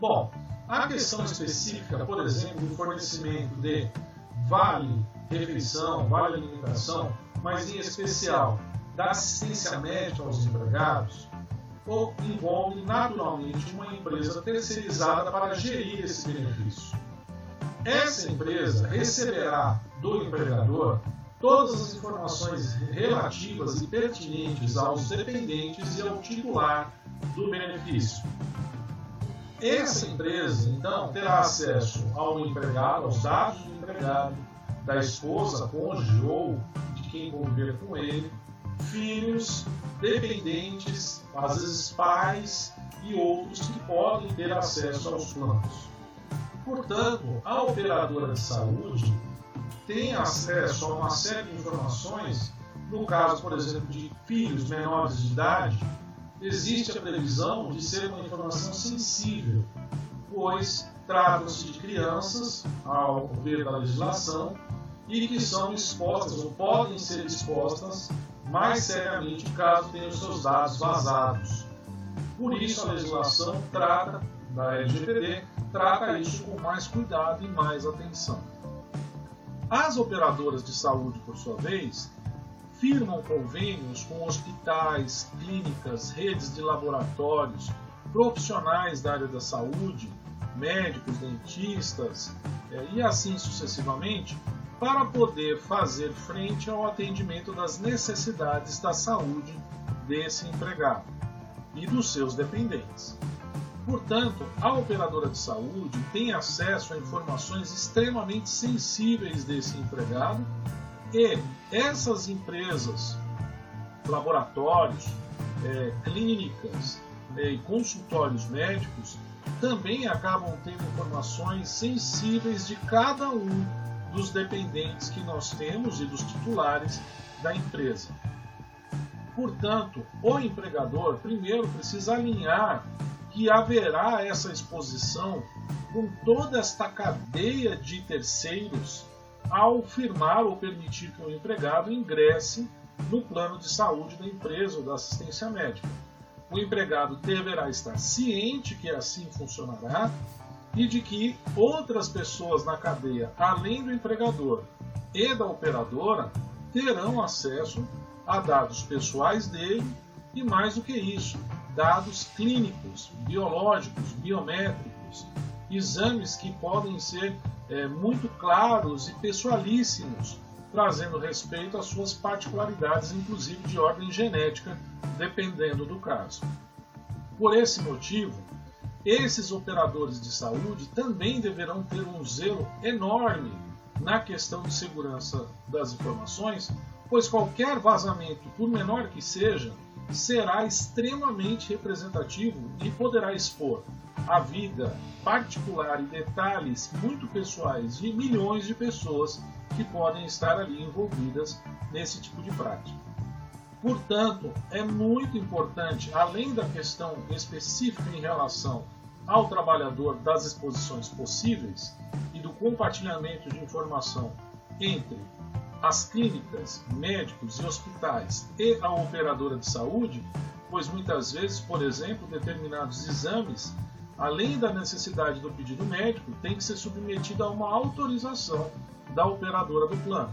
Bom, a questão específica, por exemplo, do fornecimento de vale refeição, vale alimentação, mas em especial da assistência médica aos empregados, envolve naturalmente uma empresa terceirizada para gerir esse benefício. Essa empresa receberá do empregador todas as informações relativas e pertinentes aos dependentes e ao titular do benefício. Essa empresa, então, terá acesso ao empregado, aos dados do empregado, da esposa, cônjuge ou de quem conviver com ele, filhos, dependentes, às vezes pais e outros que podem ter acesso aos planos. Portanto, a operadora de saúde tem acesso a uma série de informações. No caso, por exemplo, de filhos menores de idade, existe a previsão de ser uma informação sensível, pois tratam-se de crianças, ao ver da legislação, e que são expostas ou podem ser expostas mais seriamente caso tenham seus dados vazados. Por isso, a legislação trata da LGPD trata isso com mais cuidado e mais atenção. As operadoras de saúde, por sua vez, firmam convênios com hospitais, clínicas, redes de laboratórios, profissionais da área da saúde, médicos, dentistas eh, e assim sucessivamente, para poder fazer frente ao atendimento das necessidades da saúde desse empregado e dos seus dependentes. Portanto, a operadora de saúde tem acesso a informações extremamente sensíveis desse empregado e essas empresas, laboratórios, é, clínicas é, e consultórios médicos também acabam tendo informações sensíveis de cada um dos dependentes que nós temos e dos titulares da empresa. Portanto, o empregador primeiro precisa alinhar que haverá essa exposição com toda esta cadeia de terceiros ao firmar ou permitir que o empregado ingresse no plano de saúde da empresa ou da assistência médica. O empregado deverá estar ciente que assim funcionará e de que outras pessoas na cadeia, além do empregador e da operadora, terão acesso a dados pessoais dele e mais do que isso, dados clínicos, biológicos, biométricos, exames que podem ser é, muito claros e pessoalíssimos, trazendo respeito às suas particularidades, inclusive de ordem genética, dependendo do caso. Por esse motivo, esses operadores de saúde também deverão ter um zelo enorme na questão de segurança das informações, pois qualquer vazamento, por menor que seja, será extremamente representativo e poderá expor a vida particular e detalhes muito pessoais de milhões de pessoas que podem estar ali envolvidas nesse tipo de prática. Portanto, é muito importante, além da questão específica em relação ao trabalhador das exposições possíveis e do compartilhamento de informação entre as clínicas, médicos e hospitais e a operadora de saúde, pois muitas vezes, por exemplo, determinados exames, além da necessidade do pedido médico, tem que ser submetido a uma autorização da operadora do plano.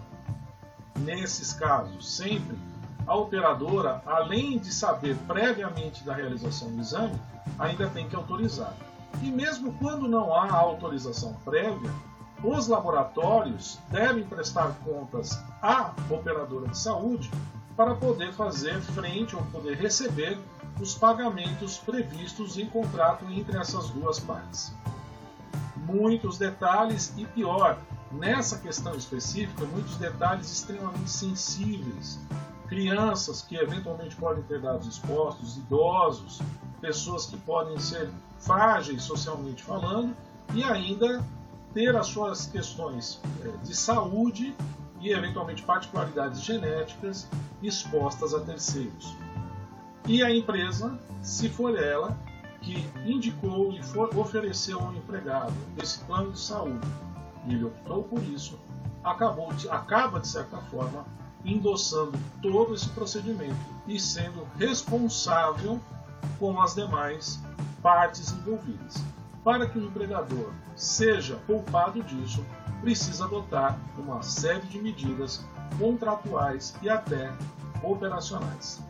Nesses casos, sempre a operadora, além de saber previamente da realização do exame, ainda tem que autorizar. E mesmo quando não há autorização prévia, os laboratórios devem prestar contas à operadora de saúde para poder fazer frente ou poder receber os pagamentos previstos em contrato entre essas duas partes. Muitos detalhes e pior, nessa questão específica, muitos detalhes extremamente sensíveis. Crianças que eventualmente podem ter dados expostos, idosos, pessoas que podem ser frágeis socialmente falando e ainda ter as suas questões é, de saúde e eventualmente particularidades genéticas expostas a terceiros. E a empresa, se for ela que indicou e ofereceu ao empregado esse plano de saúde, e ele optou por isso, acabou de, acaba de certa forma endossando todo esse procedimento e sendo responsável com as demais partes envolvidas. Para que o empregador seja poupado disso, precisa adotar uma série de medidas contratuais e até operacionais.